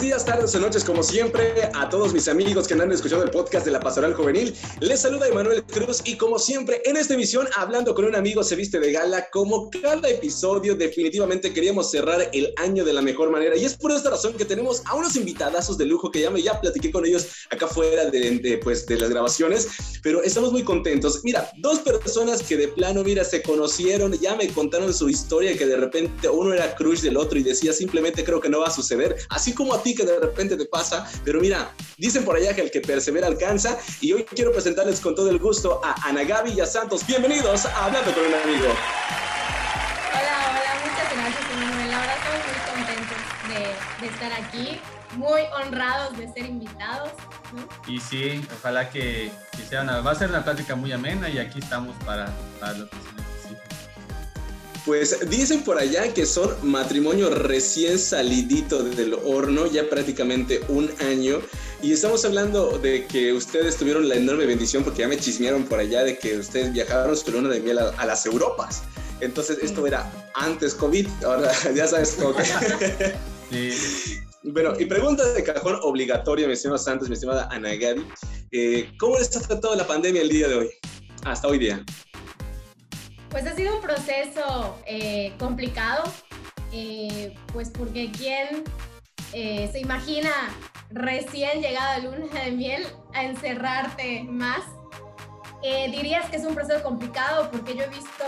Días, tardes o noches, como siempre, a todos mis amigos que han escuchado el podcast de la Pastoral Juvenil. Les saluda Emanuel Cruz y como siempre, en esta emisión, hablando con un amigo se viste de gala, como cada episodio, definitivamente queríamos cerrar el año de la mejor manera y es por esta razón que tenemos a unos invitadazos de lujo que ya me ya platiqué con ellos acá fuera de, pues, de las grabaciones, pero estamos muy contentos. Mira, dos personas que de plano, mira, se conocieron, ya me contaron su historia, que de repente uno era crush del otro y decía simplemente creo que no va a suceder, así como a ti que de repente te pasa, pero mira, dicen por allá que el que persevera alcanza y hoy quiero presentarles con todo el gusto a Ana Gaby y a Santos. Bienvenidos a Hablando con un amigo. Hola, hola, muchas gracias, Emanuel. La verdad estamos muy contentos de, de, estar aquí, muy honrados de ser invitados. Y sí, ojalá que, que, sea una, va a ser una plática muy amena y aquí estamos para, para lo que se pues dicen por allá que son matrimonio recién salidito del horno, ya prácticamente un año. Y estamos hablando de que ustedes tuvieron la enorme bendición, porque ya me chismearon por allá de que ustedes viajaron su luna de miel a, las Europas. Entonces, esto era antes COVID, ahora ya sabes cómo Sí. Bueno, y pregunta de cajón obligatoria, mi estimado Santos, mi estimada Ana Gaby. Eh, ¿Cómo les ha tratado la pandemia el día de hoy? Hasta hoy día. Pues ha sido un proceso eh, complicado, eh, pues porque quién eh, se imagina recién llegado a luna de miel a encerrarte más. dirías que es un proceso complicado porque yo he visto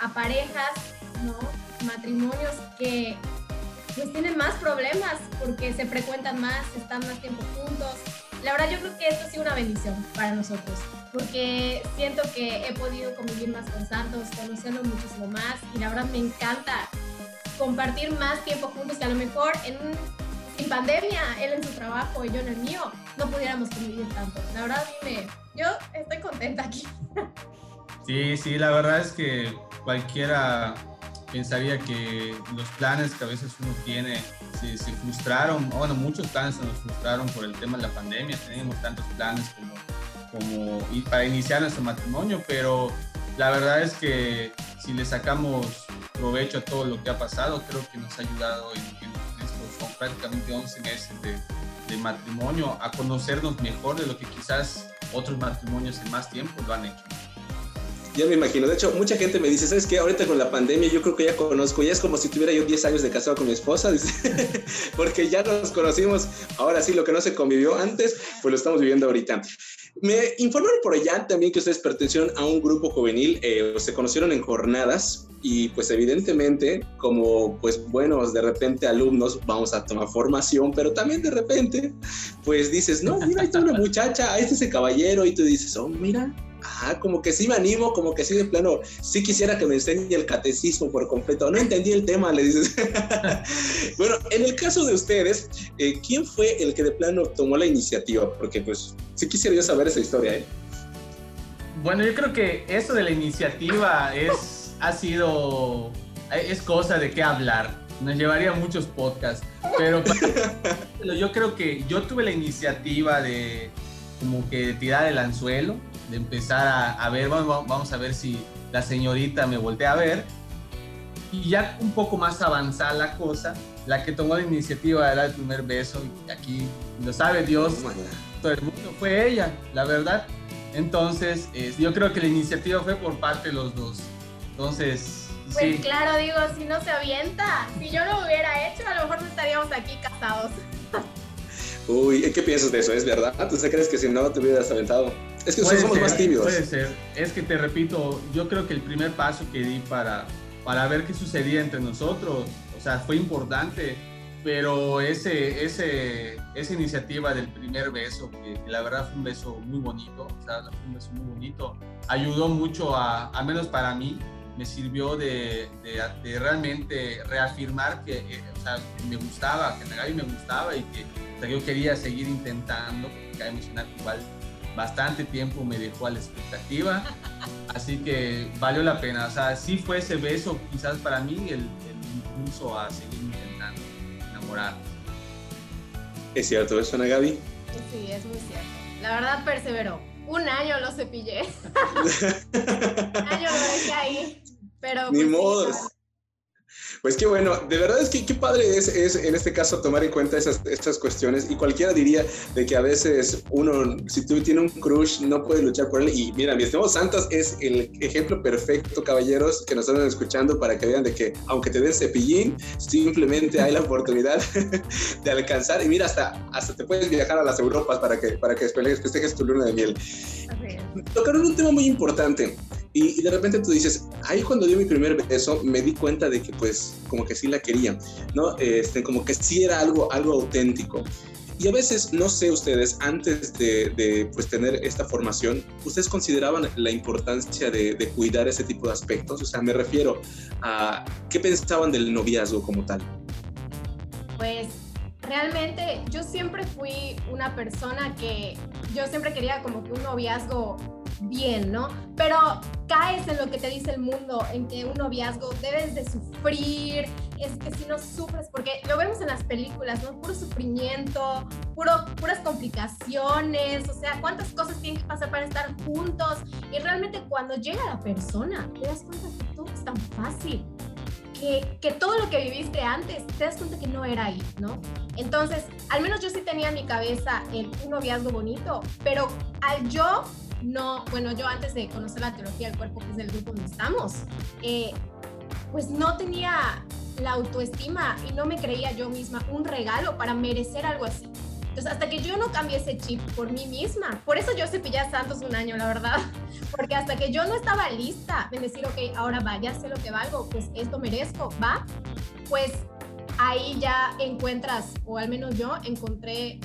a parejas, ¿no? matrimonios que pues tienen más problemas porque se frecuentan más, están más tiempo juntos, la verdad yo creo que esto ha sido una bendición para nosotros, porque siento que he podido convivir más con Santos, conocerlo muchísimo más y la verdad me encanta compartir más tiempo juntos que a lo mejor en sin pandemia, él en su trabajo y yo en el mío, no pudiéramos convivir tanto. La verdad, dime, yo estoy contenta aquí. Sí, sí, la verdad es que cualquiera pensaría que los planes que a veces uno tiene se, frustraron, bueno, muchos planes se nos frustraron por el tema de la pandemia, teníamos tantos planes como, para iniciar nuestro matrimonio, pero la verdad es que si le sacamos provecho a todo lo que ha pasado, creo que nos ha ayudado en, estos son prácticamente 11 meses de matrimonio a conocernos mejor de lo que quizás otros matrimonios en más tiempo lo han hecho. Ya me imagino. De hecho, mucha gente me dice, ¿sabes qué? Ahorita con la pandemia yo creo que ya conozco, ya es como si tuviera yo 10 años de casado con mi esposa, dice, porque ya nos conocimos, ahora sí, lo que no se convivió antes, pues lo estamos viviendo ahorita. Me informaron por allá también que ustedes pertenecieron a un grupo juvenil, eh, se conocieron en jornadas y pues evidentemente como pues buenos de repente alumnos vamos a tomar formación, pero también de repente pues dices, no, mira, ahí está una muchacha, este es el caballero y tú dices, oh, mira, Ajá, como que sí me animo, como que sí de plano, sí quisiera que me enseñe el catecismo por completo. No entendí el tema, le dices. bueno, en el caso de ustedes, eh, ¿quién fue el que de plano tomó la iniciativa? Porque pues sí quisiera yo saber esa historia, ¿eh? Bueno, yo creo que eso de la iniciativa es, ha sido, es cosa de qué hablar. Nos llevaría muchos podcasts, pero yo creo que yo tuve la iniciativa de como que tirar el anzuelo de empezar a, ver, vamos, vamos, a ver si la señorita me voltea a ver. Y ya un poco más avanzada la cosa, la que tomó la iniciativa dar el primer beso, y aquí lo sabe Dios, todo el mundo, fue ella, la verdad. Entonces, yo creo que la iniciativa fue por parte de los dos. Entonces, pues claro, digo, si no se avienta, si yo lo hubiera hecho, a lo mejor no estaríamos aquí casados. Uy, ¿qué piensas de eso? ¿Es verdad? ¿Tú crees que si no te hubieras aventado? Es que nosotros somos más tímidos. Puede ser. Es que te repito, yo creo que el primer paso que di para, para ver qué sucedía entre nosotros, o sea, fue importante, pero ese, ese, esa iniciativa del primer beso, que, la verdad fue un beso muy bonito, o sea, fue un beso muy bonito, ayudó mucho a, al menos para mí, me sirvió de, de, realmente reafirmar que, eh, o sea, me gustaba, que Nagari me gustaba y que yo quería seguir intentando, porque cabe mencionar que igual bastante tiempo me dejó a la expectativa, así que valió la pena. O sea, sí fue ese beso quizás para mí el, el impulso a seguir intentando enamorar. ¿Es cierto eso, Ana Gaby? Sí, es muy cierto. La verdad perseveró. Un año lo cepillé. Un año lo dejé ahí. Pero Ni pues, modos. Pues qué bueno, de verdad es que qué padre es, es en este caso tomar en cuenta esas, estas cuestiones y cualquiera diría de que a veces uno, si tú tienes un crush, no puede luchar por él y mira, mi estimado Santos es el ejemplo perfecto, caballeros, que nos están escuchando para que vean de que aunque te den cepillín, simplemente hay la oportunidad de alcanzar y mira, hasta, hasta te puedes viajar a las Europas para que, para que festejes tu luna de miel. Tocaron un tema muy importante y, de repente tú dices, ahí cuando dio mi primer beso me di cuenta de que pues como que sí la quería, ¿no? Este, como que sí era algo, algo auténtico. Y a veces, no sé ustedes, antes de, pues, tener esta formación, ¿ustedes consideraban la importancia de, de, cuidar ese tipo de aspectos? O sea, me refiero a qué pensaban del noviazgo como tal. Pues realmente yo siempre fui una persona que yo siempre quería como que un noviazgo bien, ¿no? Pero caes en lo que te dice el mundo, en que un noviazgo debes de sufrir, es que si no sufres, porque lo vemos en las películas, ¿no? Puro sufrimiento, puro, puras complicaciones, o sea, cuántas cosas tienen que pasar para estar juntos. Y realmente cuando llega la persona, te das cuenta que todo es tan fácil. Que, que, todo lo que viviste antes, te das cuenta que no era ahí, ¿no? Entonces, al menos yo sí tenía en mi cabeza el, un noviazgo bonito, pero al yo no, bueno, yo antes de conocer la teología del cuerpo, que es el grupo donde estamos, eh, pues no tenía la autoestima y no me creía yo misma un regalo para merecer algo así. Entonces, hasta que yo no cambié ese chip por mí misma, por eso yo cepillé a Santos un año, la verdad, porque hasta que yo no estaba lista de decir, ok, ahora va, ya sé lo que valgo, pues esto merezco, va, pues ahí ya encuentras, o al menos yo encontré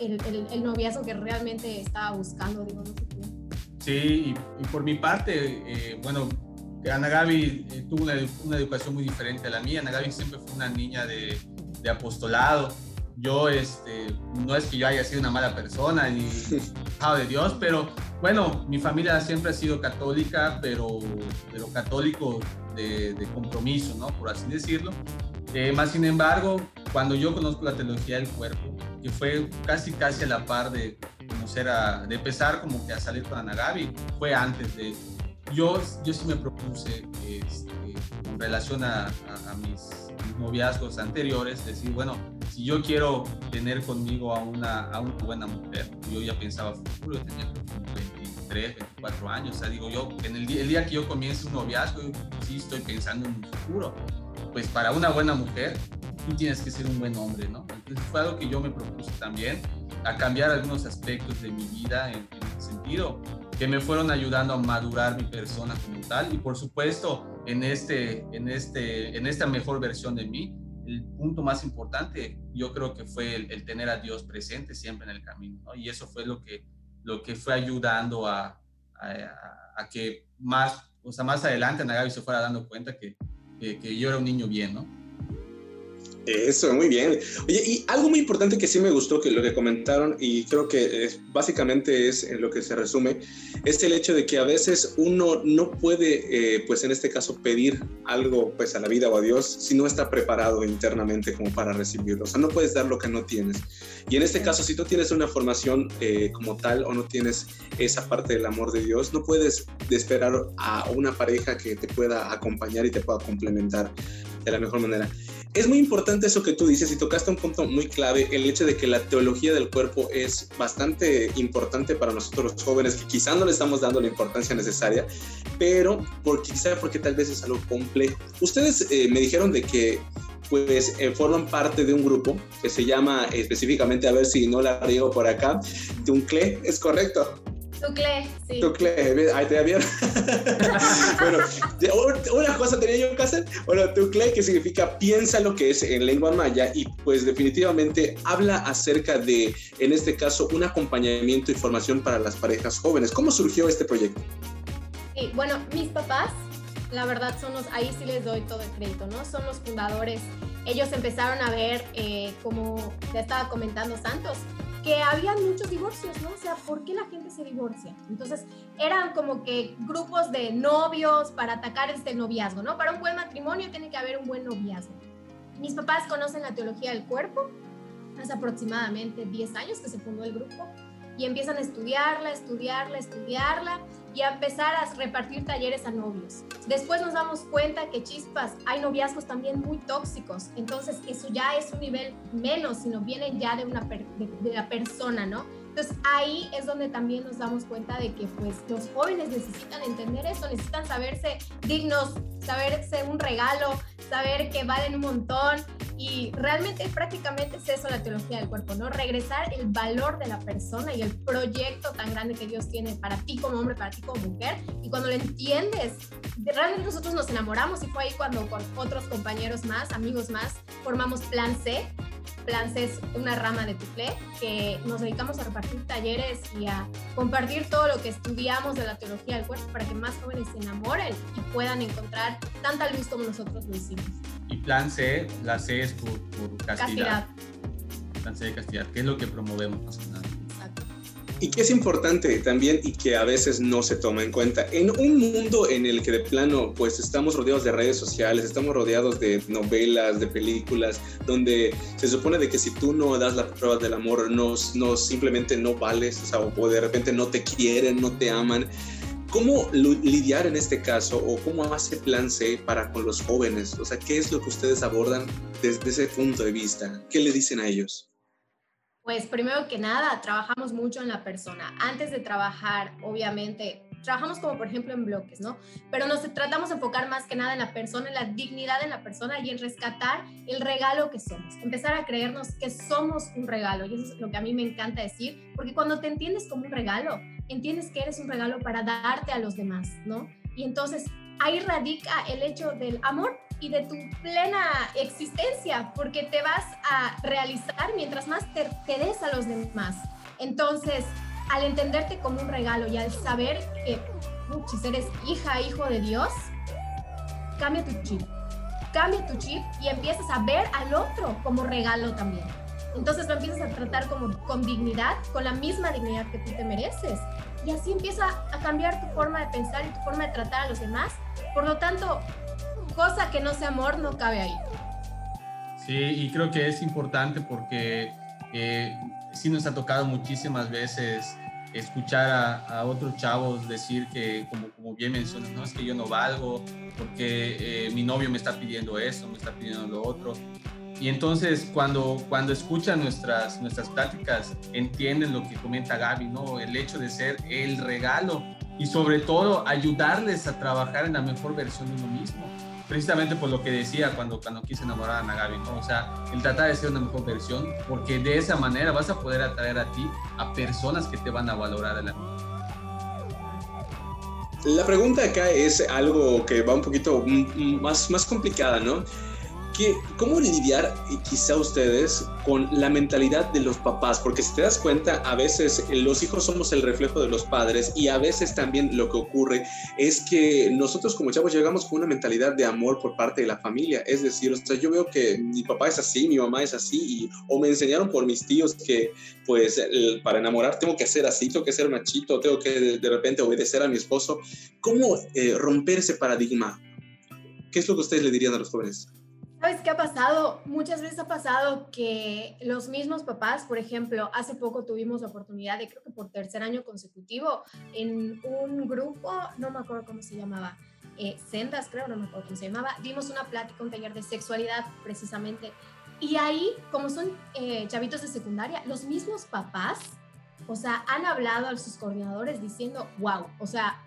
el, el, noviazgo que realmente estaba buscando, digo, no sé Sí, y, por mi parte, eh, bueno, Ana Gaby eh, tuvo una, una, educación muy diferente a la mía. Ana Gaby siempre fue una niña de, de, apostolado. Yo, este, no es que yo haya sido una mala persona ni hijo de Dios, pero bueno, mi familia siempre ha sido católica, pero, pero católico de, de compromiso, ¿no? Por así decirlo. Eh, más sin embargo, cuando yo conozco la teología del cuerpo, que fue casi casi a la par de conocer a, de empezar como que a salir con Anagabi, fue antes de yo, yo sí me propuse este, en relación a, a, mis, noviazgos anteriores, decir, bueno, si yo quiero tener conmigo a una, a una buena mujer, yo ya pensaba futuro, yo tenía 23, 24 años, o sea, digo yo, en el el día que yo comience un noviazgo, sí estoy pensando en un futuro, pues para una buena mujer, tú tienes que ser un buen hombre, ¿no? Entonces fue algo que yo me propuse también, a cambiar algunos aspectos de mi vida en, en ese sentido, que me fueron ayudando a madurar mi persona como tal y por supuesto en, este, en, este, en esta mejor versión de mí, el punto más importante yo creo que fue el, tener a Dios presente siempre en el camino, ¿no? Y eso fue lo que, lo que fue ayudando a, a, a que más, o sea, más adelante Nagabi se fuera dando cuenta que, que, que yo era un niño bien, ¿no? Eso, muy bien. Oye, y algo muy importante que sí me gustó, que lo que comentaron, y creo que es, básicamente es en lo que se resume, es el hecho de que a veces uno no puede, eh, pues en este caso, pedir algo pues a la vida o a Dios si no está preparado internamente como para recibirlo. O sea, no puedes dar lo que no tienes. Y en este caso, si tú tienes una formación eh, como tal o no tienes esa parte del amor de Dios, no puedes esperar a una pareja que te pueda acompañar y te pueda complementar de la mejor manera. Es muy importante eso que tú dices y tocaste un punto muy clave, el hecho de que la teología del cuerpo es bastante importante para nosotros los jóvenes, que quizá no le estamos dando la importancia necesaria, pero por, quizá porque tal vez es algo complejo. Ustedes eh, me dijeron de que pues eh, forman parte de un grupo que se llama específicamente, a ver si no la riego por acá, Tuncle, ¿es correcto? Tucle, sí. Tucle, ahí te había. bueno, una cosa tenía yo que hacer. Bueno, Tucle, que significa piensa lo que es en lengua maya y pues definitivamente habla acerca de, en este caso, un acompañamiento y formación para las parejas jóvenes. ¿Cómo surgió este proyecto? Sí, bueno, mis papás, la verdad, son los, ahí sí les doy todo el crédito, ¿no? Son los fundadores. Ellos empezaron a ver, eh, como ya estaba comentando Santos, que había muchos divorcios, ¿no? O sea, ¿por qué la gente se divorcia? Entonces, eran como que grupos de novios para atacar este noviazgo, ¿no? Para un buen matrimonio tiene que haber un buen noviazgo. Mis papás conocen la teología del cuerpo, hace aproximadamente 10 años que se fundó el grupo, y empiezan a estudiarla, estudiarla, estudiarla, y a empezar a repartir talleres a novios. Después nos damos cuenta que chispas, hay noviazgos también muy tóxicos, entonces eso ya es un nivel menos, sino viene ya de, una de, la persona, ¿no? Entonces ahí es donde también nos damos cuenta de que pues los jóvenes necesitan entender eso, necesitan saberse dignos, saberse un regalo, saber que valen un montón y realmente prácticamente es eso la teología del cuerpo, ¿no? Regresar el valor de la persona y el proyecto tan grande que Dios tiene para ti como hombre, para ti como mujer y cuando lo entiendes, realmente nosotros nos enamoramos y fue ahí cuando con otros compañeros más, amigos más, formamos Plan C Plan C es una rama de Tufle que nos dedicamos a repartir talleres y a compartir todo lo que estudiamos de la teología del cuerpo para que más jóvenes se enamoren y puedan encontrar tanta luz como nosotros lo hicimos. Y Plan C, la C es por, castidad. castidad. Plan C de castidad, ¿qué es lo que promovemos más nada? Y que es importante también y que a veces no se toma en cuenta. En un mundo en el que de plano pues estamos rodeados de redes sociales, estamos rodeados de novelas, de películas, donde se supone de que si tú no das la prueba del amor, no, no simplemente no vales, o, sea, o de repente no te quieren, no te aman. ¿Cómo lidiar en este caso o cómo hace Plan C para con los jóvenes? O sea, ¿qué es lo que ustedes abordan desde ese punto de vista? ¿Qué le dicen a ellos? Pues primero que nada, trabajamos mucho en la persona. Antes de trabajar, obviamente, trabajamos como por ejemplo en bloques, ¿no? Pero nos tratamos de enfocar más que nada en la persona, en la dignidad de la persona y en rescatar el regalo que somos. Empezar a creernos que somos un regalo. Y eso es lo que a mí me encanta decir, porque cuando te entiendes como un regalo, entiendes que eres un regalo para darte a los demás, ¿no? Y entonces ahí radica el hecho del amor y de tu plena existencia, porque te vas a realizar mientras más te, des a los demás. Entonces, al entenderte como un regalo y al saber que si eres hija, hijo de Dios, cambia tu chip. Cambia tu chip y empiezas a ver al otro como regalo también. Entonces lo empiezas a tratar como con dignidad, con la misma dignidad que tú te mereces. Y así empieza a cambiar tu forma de pensar y tu forma de tratar a los demás. Por lo tanto, cosa que no sea amor no cabe ahí. Sí, y creo que es importante porque eh, sí nos ha tocado muchísimas veces escuchar a, otros chavos decir que, como, como bien mencionas, no es que yo no valgo porque eh, mi novio me está pidiendo eso, me está pidiendo lo otro. Y entonces cuando, cuando escuchan nuestras, nuestras pláticas, entienden lo que comenta Gaby, ¿no? El hecho de ser el regalo y sobre todo ayudarles a trabajar en la mejor versión de uno mismo precisamente por lo que decía cuando, cuando quise enamorar a Nagabi, ¿no? O sea, el tratar de ser una mejor versión, porque de esa manera vas a poder atraer a ti a personas que te van a valorar a la La pregunta acá es algo que va un poquito más, más complicada, ¿no? ¿Cómo lidiar quizá ustedes con la mentalidad de los papás? Porque si te das cuenta, a veces los hijos somos el reflejo de los padres y a veces también lo que ocurre es que nosotros como chavos llegamos con una mentalidad de amor por parte de la familia. Es decir, o sea, yo veo que mi papá es así, mi mamá es así, y, o me enseñaron por mis tíos que pues para enamorar tengo que ser así, tengo que ser machito, tengo que de repente obedecer a mi esposo. ¿Cómo eh, romper ese paradigma? ¿Qué es lo que ustedes le dirían a los jóvenes? ¿Sabes qué ha pasado? Muchas veces ha pasado que los mismos papás, por ejemplo, hace poco tuvimos la oportunidad de, creo que por tercer año consecutivo, en un grupo, no me acuerdo cómo se llamaba, eh, Sendas, creo, no me acuerdo cómo se llamaba, dimos una plática, un taller de sexualidad precisamente. Y ahí, como son eh, chavitos de secundaria, los mismos papás, o sea, han hablado a sus coordinadores diciendo, wow, o sea,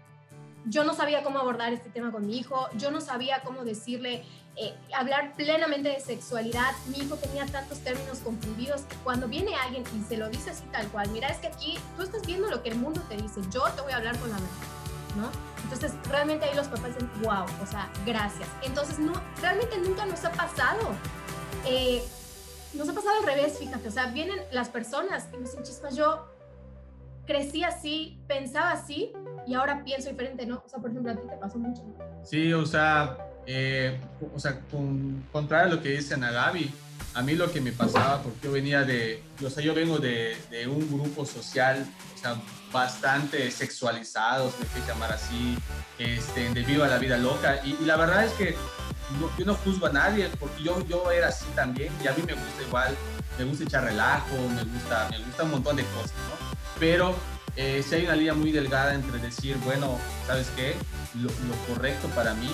yo no sabía cómo abordar este tema con mi hijo, yo no sabía cómo decirle eh, hablar plenamente de sexualidad. Mi hijo tenía tantos términos confundidos cuando viene alguien y se lo dice así tal cual, mira, es que aquí tú estás viendo lo que el mundo te dice, yo te voy a hablar con la verdad, ¿no? Entonces, realmente ahí los papás dicen, wow, o sea, gracias. Entonces, no, realmente nunca nos ha pasado. Eh, nos ha pasado al revés, fíjate, o sea, vienen las personas y me dicen, chispas, yo crecí así, pensaba así y ahora pienso diferente, ¿no? O sea, por ejemplo, a ti te pasó mucho. Sí, o sea, eh, o sea, con, contrario a lo que dice Nagabi, a mí lo que me pasaba, porque yo venía de, o sea, yo vengo de, de un grupo social, o sea, bastante sexualizados, me quiero llamar así, este, debido a la vida loca, y, la verdad es que yo no juzgo a nadie, porque yo, yo era así también, y a mí me gusta igual, me gusta echar relajo, me gusta, me gusta un montón de cosas, ¿no? Pero eh, si hay una línea muy delgada entre decir, bueno, ¿sabes qué? Lo, correcto para mí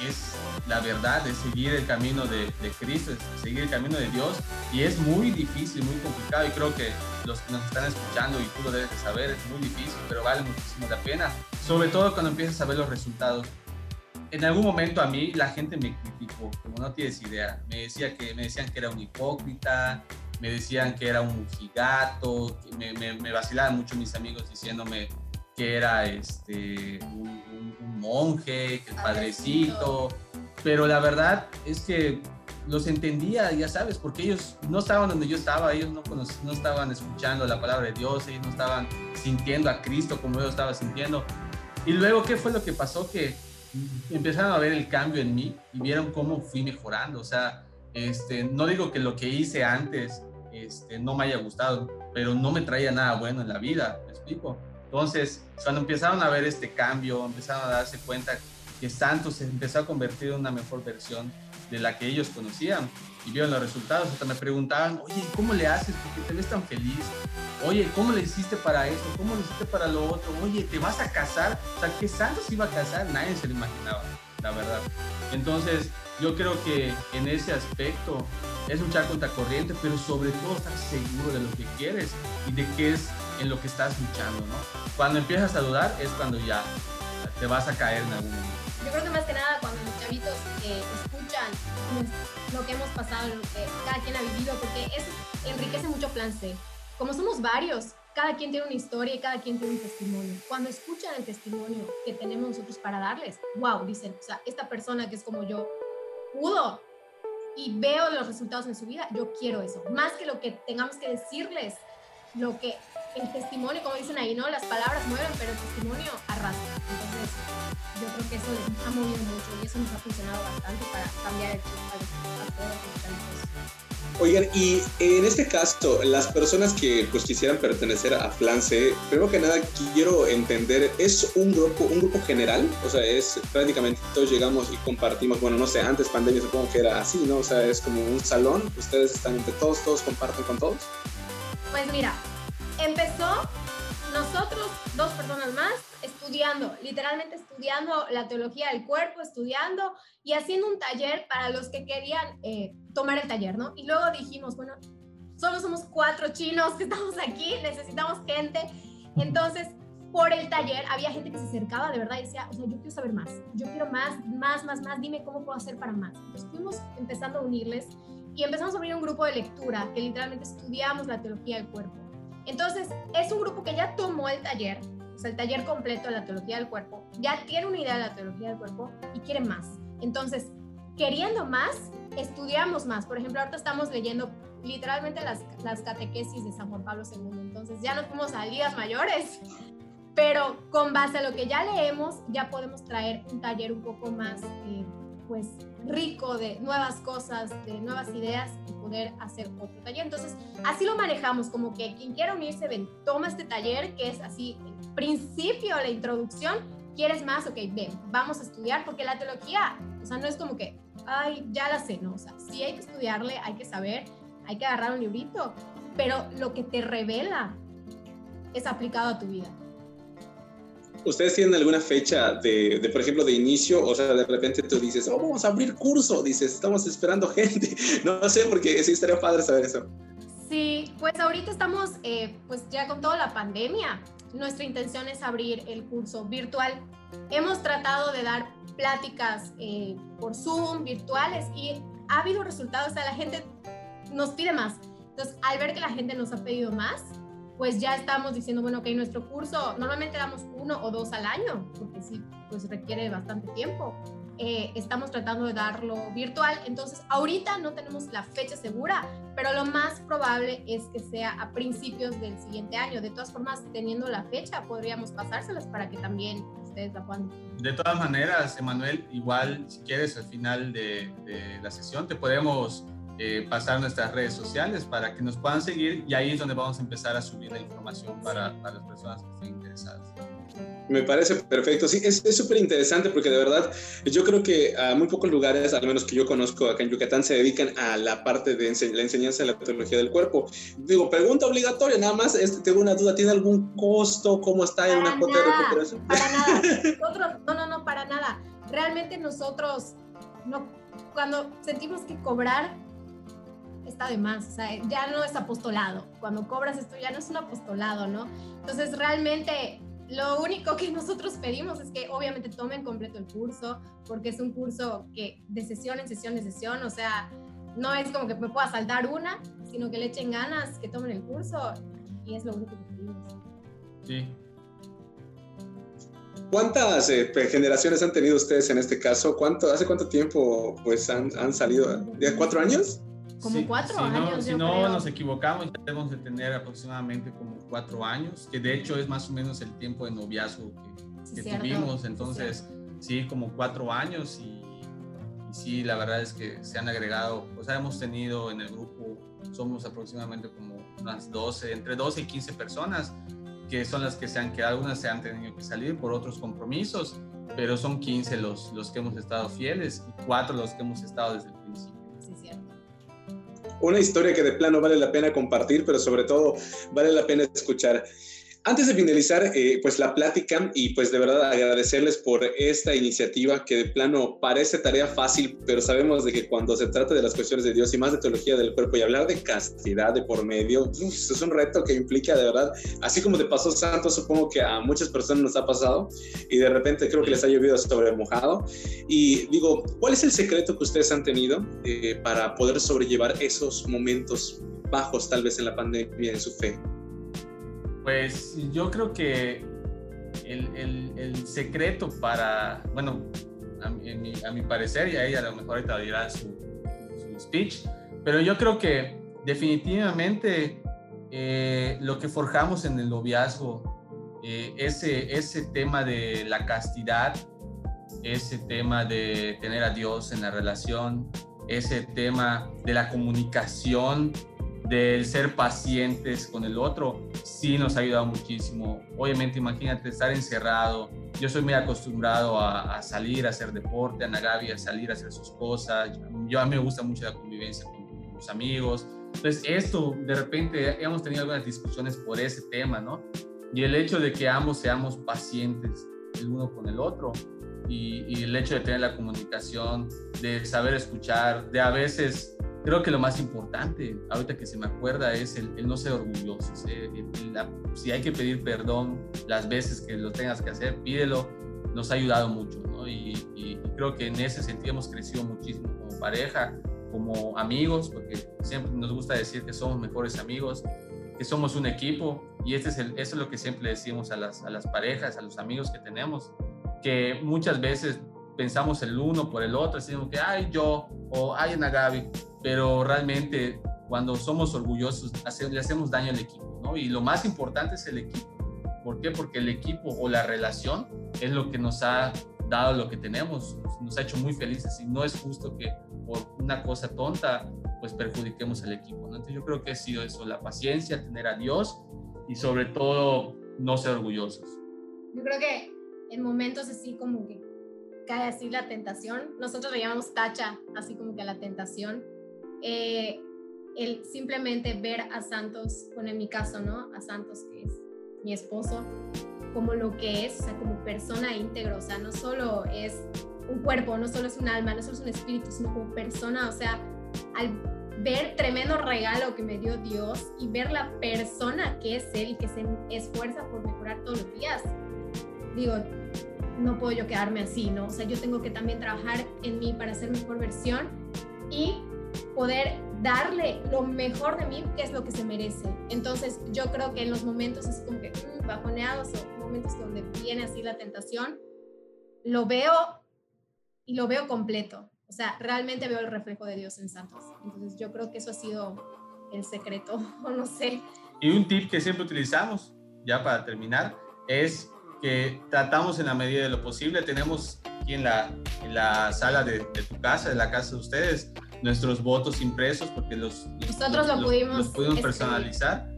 es la verdad, es seguir el camino de, de, Cristo, seguir el camino de Dios. Y es muy difícil, muy complicado. Y creo que los que nos están escuchando, y tú lo debes de saber, es muy difícil, pero vale muchísimo la pena. Sobre todo cuando empiezas a ver los resultados. En algún momento a mí la gente me criticó, como no tienes idea. Me, decía que, me decían que era un hipócrita, me decían que era un gigato, me, me, vacilaban mucho mis amigos diciéndome que era este, un, monje, que el padrecito, pero la verdad es que los entendía, ya sabes, porque ellos no estaban donde yo estaba, ellos no, no estaban escuchando la palabra de Dios, ellos no estaban sintiendo a Cristo como yo estaba sintiendo. Y luego, ¿qué fue lo que pasó? Que empezaron a ver el cambio en mí y vieron cómo fui mejorando. O sea, este, no digo que lo que hice antes este, no me haya gustado, pero no me traía nada bueno en la vida, ¿me explico? Entonces, cuando empezaron a ver este cambio, empezaron a darse cuenta que Santos se empezó a convertir en una mejor versión de la que ellos conocían y vieron los resultados, hasta me preguntaban, oye, ¿cómo le haces? ¿Por qué te ves tan feliz? Oye, ¿cómo le hiciste para esto? ¿Cómo le hiciste para lo otro? Oye, ¿te vas a casar? O sea, que Santos iba a casar, nadie se lo imaginaba, la verdad. Entonces, yo creo que en ese aspecto es luchar contra corriente, pero sobre todo estar seguro de lo que quieres y de qué es en lo que estás luchando, ¿no? Cuando empiezas a dudar es cuando ya te vas a caer en algún momento. Yo creo que más que nada cuando los chavitos eh, escuchan lo que hemos pasado, lo que cada quien ha vivido, porque eso enriquece mucho Plan C. Como somos varios, cada quien tiene una historia y cada quien tiene un testimonio. Cuando escuchan el testimonio que tenemos nosotros para darles, wow, dicen, o sea, esta persona que es como yo pudo y veo los resultados en su vida, yo quiero eso. Más que lo que tengamos que decirles, lo que el testimonio, como dicen ahí, ¿no? Las palabras mueven, pero el testimonio arrastra. Entonces, yo creo que eso les ha movido mucho y eso nos ha funcionado bastante para cambiar el chip a, todos los Oigan, y en este caso, las personas que pues quisieran pertenecer a Flance, primero que nada quiero entender, ¿es un grupo, un grupo general? O sea, es prácticamente todos llegamos y compartimos, bueno, no sé, antes pandemia supongo que era así, ¿no? O sea, es como un salón, ustedes están entre todos, todos comparten con todos. Pues mira, empezó nosotros, dos personas más, estudiando, literalmente estudiando la teología del cuerpo, estudiando y haciendo un taller para los que querían eh, tomar el taller, ¿no? Y luego dijimos, bueno, solo somos cuatro chinos que estamos aquí, necesitamos gente. Entonces, por el taller había gente que se acercaba de verdad y decía, o sea, yo quiero saber más, yo quiero más, más, más, más, dime cómo puedo hacer para más. Entonces fuimos empezando a unirles y empezamos a abrir un grupo de lectura que literalmente estudiamos la teología del cuerpo entonces, es un grupo que ya tomó el taller, o sea, el taller completo de la teología del cuerpo, ya tiene una idea de la teología del cuerpo y quiere más. Entonces, queriendo más, estudiamos más. Por ejemplo, ahorita estamos leyendo literalmente las, catequesis de San Juan Pablo II. Entonces, ya nos fuimos a ligas mayores, pero con base a lo que ya leemos, ya podemos traer un taller un poco más, eh, pues, rico de nuevas cosas, de nuevas ideas y poder hacer otro taller. Entonces, así lo manejamos, como que quien quiera unirse, ven, toma este taller que es así, el principio, la introducción, ¿quieres más? Ok, ven, vamos a estudiar, porque la teología, o sea, no es como que, ay, ya la sé, no, o sea, sí hay que estudiarle, hay que saber, hay que agarrar un librito, pero lo que te revela es aplicado a tu vida. ¿Ustedes tienen alguna fecha de, de, por ejemplo, de inicio? O sea, de repente tú dices, oh, vamos a abrir curso, dices, estamos esperando gente. No sé, porque sí estaría padre saber eso. Sí, pues ahorita estamos, eh, pues ya con toda la pandemia, nuestra intención es abrir el curso virtual. Hemos tratado de dar pláticas eh, por Zoom, virtuales, y ha habido resultados, o sea, la gente nos pide más. Entonces, al ver que la gente nos ha pedido más, pues ya estamos diciendo, bueno, que nuestro curso normalmente damos uno o dos al año, porque sí, pues requiere bastante tiempo. Eh, estamos tratando de darlo virtual, entonces ahorita no tenemos la fecha segura, pero lo más probable es que sea a principios del siguiente año. De todas formas, teniendo la fecha, podríamos pasárselas para que también ustedes la puedan. De todas maneras, Emanuel, igual si quieres al final de, de la sesión te podemos eh, pasar nuestras redes sociales para que nos puedan seguir y ahí es donde vamos a empezar a subir la información para, para las personas que estén interesadas. Me parece perfecto. Sí, es súper interesante porque de verdad yo creo que a muy pocos lugares, al menos que yo conozco acá en Yucatán, se dedican a la parte de la enseñanza de la teología del cuerpo. Digo, pregunta obligatoria, nada más, este, tengo una duda, ¿tiene algún costo? ¿Cómo está en una cuota de recuperación? Para nada. Nosotros, no, no, no, para nada. Realmente nosotros, no, cuando sentimos que cobrar está de más, o sea, ya no es apostolado. Cuando cobras esto ya no es un apostolado, ¿no? Entonces realmente lo único que nosotros pedimos es que obviamente tomen completo el curso, porque es un curso que de sesión en sesión en sesión, o sea, no es como que me pueda saltar una, sino que le echen ganas, que tomen el curso y es lo único que pedimos. Sí. ¿Cuántas eh, generaciones han tenido ustedes en este caso? ¿Cuánto, ¿Hace cuánto tiempo pues han, han salido? ¿De cuatro años? Como cuatro años. si no nos equivocamos, debemos de tener aproximadamente como cuatro años, que de hecho es más o menos el tiempo de noviazgo que, tuvimos. Entonces, sí, como cuatro años y, sí, la verdad es que se han agregado, o sea, hemos tenido en el grupo, somos aproximadamente como unas 12, entre 12 y 15 personas que son las que se han quedado, algunas se han tenido que salir por otros compromisos, pero son 15 los, los que hemos estado fieles y cuatro los que hemos estado desde el principio una historia que de plano vale la pena compartir, pero sobre todo vale la pena escuchar. Antes de finalizar, eh, pues la plática y pues de verdad agradecerles por esta iniciativa que de plano parece tarea fácil, pero sabemos de que cuando se trata de las cuestiones de Dios y más de teología del cuerpo y hablar de castidad de por medio, es un reto que implica de verdad, así como te pasó Santo, supongo que a muchas personas nos ha pasado y de repente creo que les ha llovido sobre mojado. Y digo, ¿cuál es el secreto que ustedes han tenido eh, para poder sobrellevar esos momentos bajos tal vez en la pandemia en su fe? Pues yo creo que el, secreto para, bueno, a, mi, parecer, y ahí a lo mejor ahorita dirá su, speech, pero yo creo que definitivamente eh, lo que forjamos en el noviazgo, eh, ese, ese tema de la castidad, ese tema de tener a Dios en la relación, ese tema de la comunicación del ser pacientes con el otro, sí nos ha ayudado muchísimo. Obviamente, imagínate estar encerrado. Yo soy muy acostumbrado a, salir a hacer deporte, a Nagavi a salir a hacer sus cosas. Yo a mí me gusta mucho la convivencia con los amigos. Entonces, esto, de repente, hemos tenido algunas discusiones por ese tema, ¿no? Y el hecho de que ambos seamos pacientes el uno con el otro y el hecho de tener la comunicación, de saber escuchar, de a veces creo que lo más importante, ahorita que se me acuerda, es el, no ser orgulloso. si hay que pedir perdón las veces que lo tengas que hacer, pídelo. Nos ha ayudado mucho, ¿no? Y, creo que en ese sentido hemos crecido muchísimo como pareja, como amigos, porque siempre nos gusta decir que somos mejores amigos, que somos un equipo. Y este es el, eso es lo que siempre decimos a las, a las parejas, a los amigos que tenemos, que muchas veces pensamos el uno por el otro, decimos que, ay, yo, o ay, Ana Gaby, pero realmente cuando somos orgullosos le hacemos daño al equipo, ¿no? Y lo más importante es el equipo. ¿Por qué? Porque el equipo o la relación es lo que nos ha dado lo que tenemos, nos ha hecho muy felices y no es justo que por una cosa tonta pues perjudiquemos al equipo, ¿no? Entonces yo creo que ha sido eso, la paciencia, tener a Dios y sobre todo no ser orgullosos. Yo creo que en momentos así como que cae así la tentación, nosotros le llamamos tacha, así como que la tentación, eh, el simplemente ver a Santos, bueno, en mi caso, ¿no? A Santos, que es mi esposo, como lo que es, o sea, como persona íntegra, o sea, no solo es un cuerpo, no solo es un alma, no solo es un espíritu, sino como persona, o sea, al ver tremendo regalo que me dio Dios y ver la persona que es Él y que se esfuerza por mejorar todos los días, digo, no puedo yo quedarme así, ¿no? O sea, yo tengo que también trabajar en mí para ser mejor versión y poder darle lo mejor de mí, que es lo que se merece. Entonces, yo creo que en los momentos así como que mm, bajoneados o momentos donde viene así la tentación, lo veo y lo veo completo. O sea, realmente veo el reflejo de Dios en Santos. Entonces, yo creo que eso ha sido el secreto, o no sé. Y un tip que siempre utilizamos, ya para terminar, es que tratamos en la medida de lo posible. Tenemos aquí en la, en la sala de, de tu casa, de la casa de ustedes, nuestros votos impresos porque los, nosotros lo pudimos, pudimos personalizar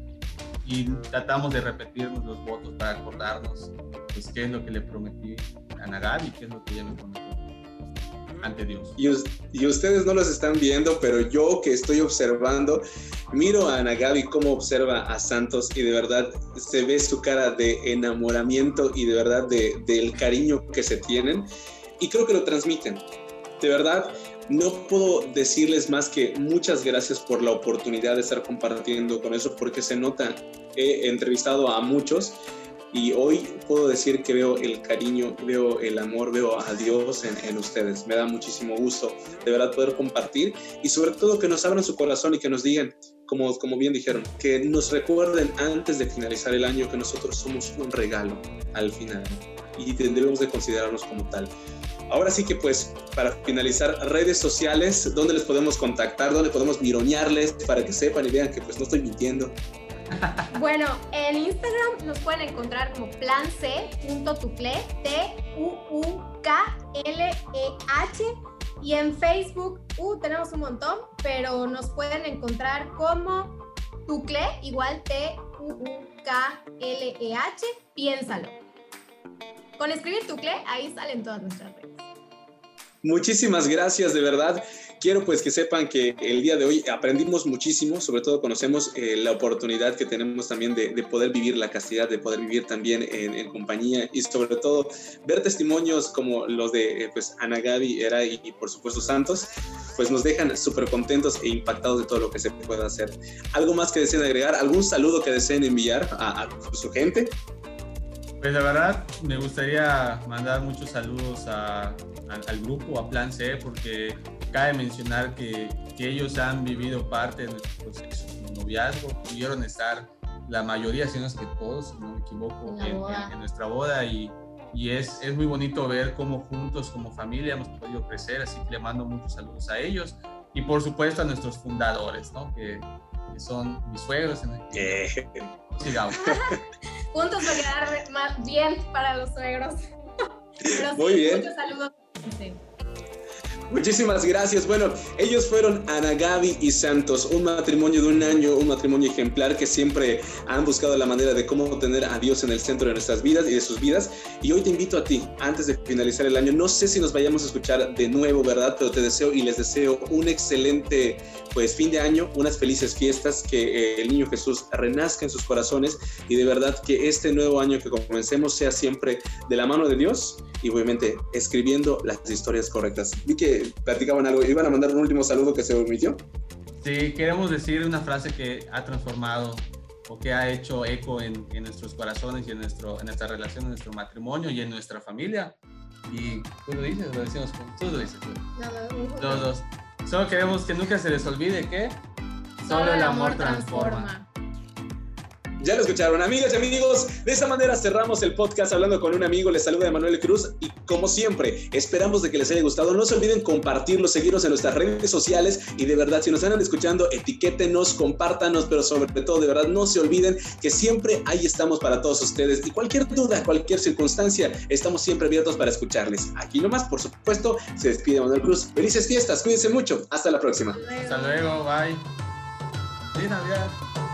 y tratamos de repetirnos los votos para acordarnos pues qué es lo que le prometí a Nagabi, qué es lo que ella me prometió ante Dios. Y, y, ustedes no los están viendo, pero yo que estoy observando, miro a Nagabi cómo observa a Santos y de verdad se ve su cara de enamoramiento y de verdad de, del cariño que se tienen y creo que lo transmiten. De verdad, no puedo decirles más que muchas gracias por la oportunidad de estar compartiendo con eso, porque se nota, he entrevistado a muchos y hoy puedo decir que veo el cariño, veo el amor, veo a Dios en, ustedes. Me da muchísimo gusto de verdad poder compartir y sobre todo que nos abran su corazón y que nos digan, como, como bien dijeron, que nos recuerden antes de finalizar el año que nosotros somos un regalo al final y tendremos de considerarnos como tal. Ahora sí que pues para finalizar, redes sociales, ¿dónde les podemos contactar? ¿Dónde podemos miroñarles para que sepan y vean que pues no estoy mintiendo? Bueno, en Instagram nos pueden encontrar como plance.tucle, T-U-U-K-L-E-H. Y en Facebook, uh, tenemos un montón, pero nos pueden encontrar como Tucle, igual T-U-U-K-L-E-H. Piénsalo. Con escribir Tucle, ahí salen todas nuestras redes. Muchísimas gracias, de verdad. Quiero pues que sepan que el día de hoy aprendimos muchísimo, sobre todo conocemos eh, la oportunidad que tenemos también de, poder vivir la castidad, de poder vivir también en, compañía y sobre todo ver testimonios como los de eh, pues Ana Gaby, Era y, por supuesto Santos, pues nos dejan súper contentos e impactados de todo lo que se puede hacer. ¿Algo más que deseen agregar? ¿Algún saludo que deseen enviar a su gente? Pues la verdad, me gustaría mandar muchos saludos al grupo, a Plan C, porque cabe mencionar que, que, ellos han vivido parte de nuestro proceso de noviazgo, pudieron estar la mayoría, si no es que todos, si no me equivoco, en, nuestra boda y, y es, es, muy bonito ver cómo juntos, como familia, hemos podido crecer, así que le mando muchos saludos a ellos y por supuesto a nuestros fundadores, ¿no? que, que son mis suegros. En el, Sigamos. Juntos va a quedar más bien para los suegros. Muy bien. Muchos saludos. Muchísimas gracias. Bueno, ellos fueron Ana Gaby y Santos, un matrimonio de un año, un matrimonio ejemplar que siempre han buscado la manera de cómo tener a Dios en el centro de nuestras vidas y de sus vidas. Y hoy te invito a ti, antes de finalizar el año, no sé si nos vayamos a escuchar de nuevo, ¿verdad? Pero te deseo y les deseo un excelente pues fin de año, unas felices fiestas, que eh, el niño Jesús renazca en sus corazones y de verdad que este nuevo año que comencemos sea siempre de la mano de Dios y obviamente escribiendo las historias correctas. Vi que platicaban algo, iban a mandar un último saludo que se omitió. Sí, queremos decir una frase que ha transformado o que ha hecho eco en, nuestros corazones y en, nuestro, en nuestra relación, en nuestro matrimonio y en nuestra familia. Y tú lo dices, lo decimos, tú lo dices. Los dos. Solo queremos que nunca se les olvide que solo el amor transforma. Ya lo escucharon, amigas y amigos. De esa manera cerramos el podcast hablando con un amigo. Les saluda Manuel Cruz y como siempre, esperamos de que les haya gustado. No se olviden compartirlo, seguirnos en nuestras redes sociales y de verdad, si nos están escuchando, etiquétenos, compártanos, pero sobre todo, de verdad, no se olviden que siempre ahí estamos para todos ustedes y cualquier duda, cualquier circunstancia, estamos siempre abiertos para escucharles. Aquí nomás, por supuesto, se despide Manuel Cruz. Felices fiestas, cuídense mucho. Hasta la próxima. Hasta luego, bye. Feliz Navidad.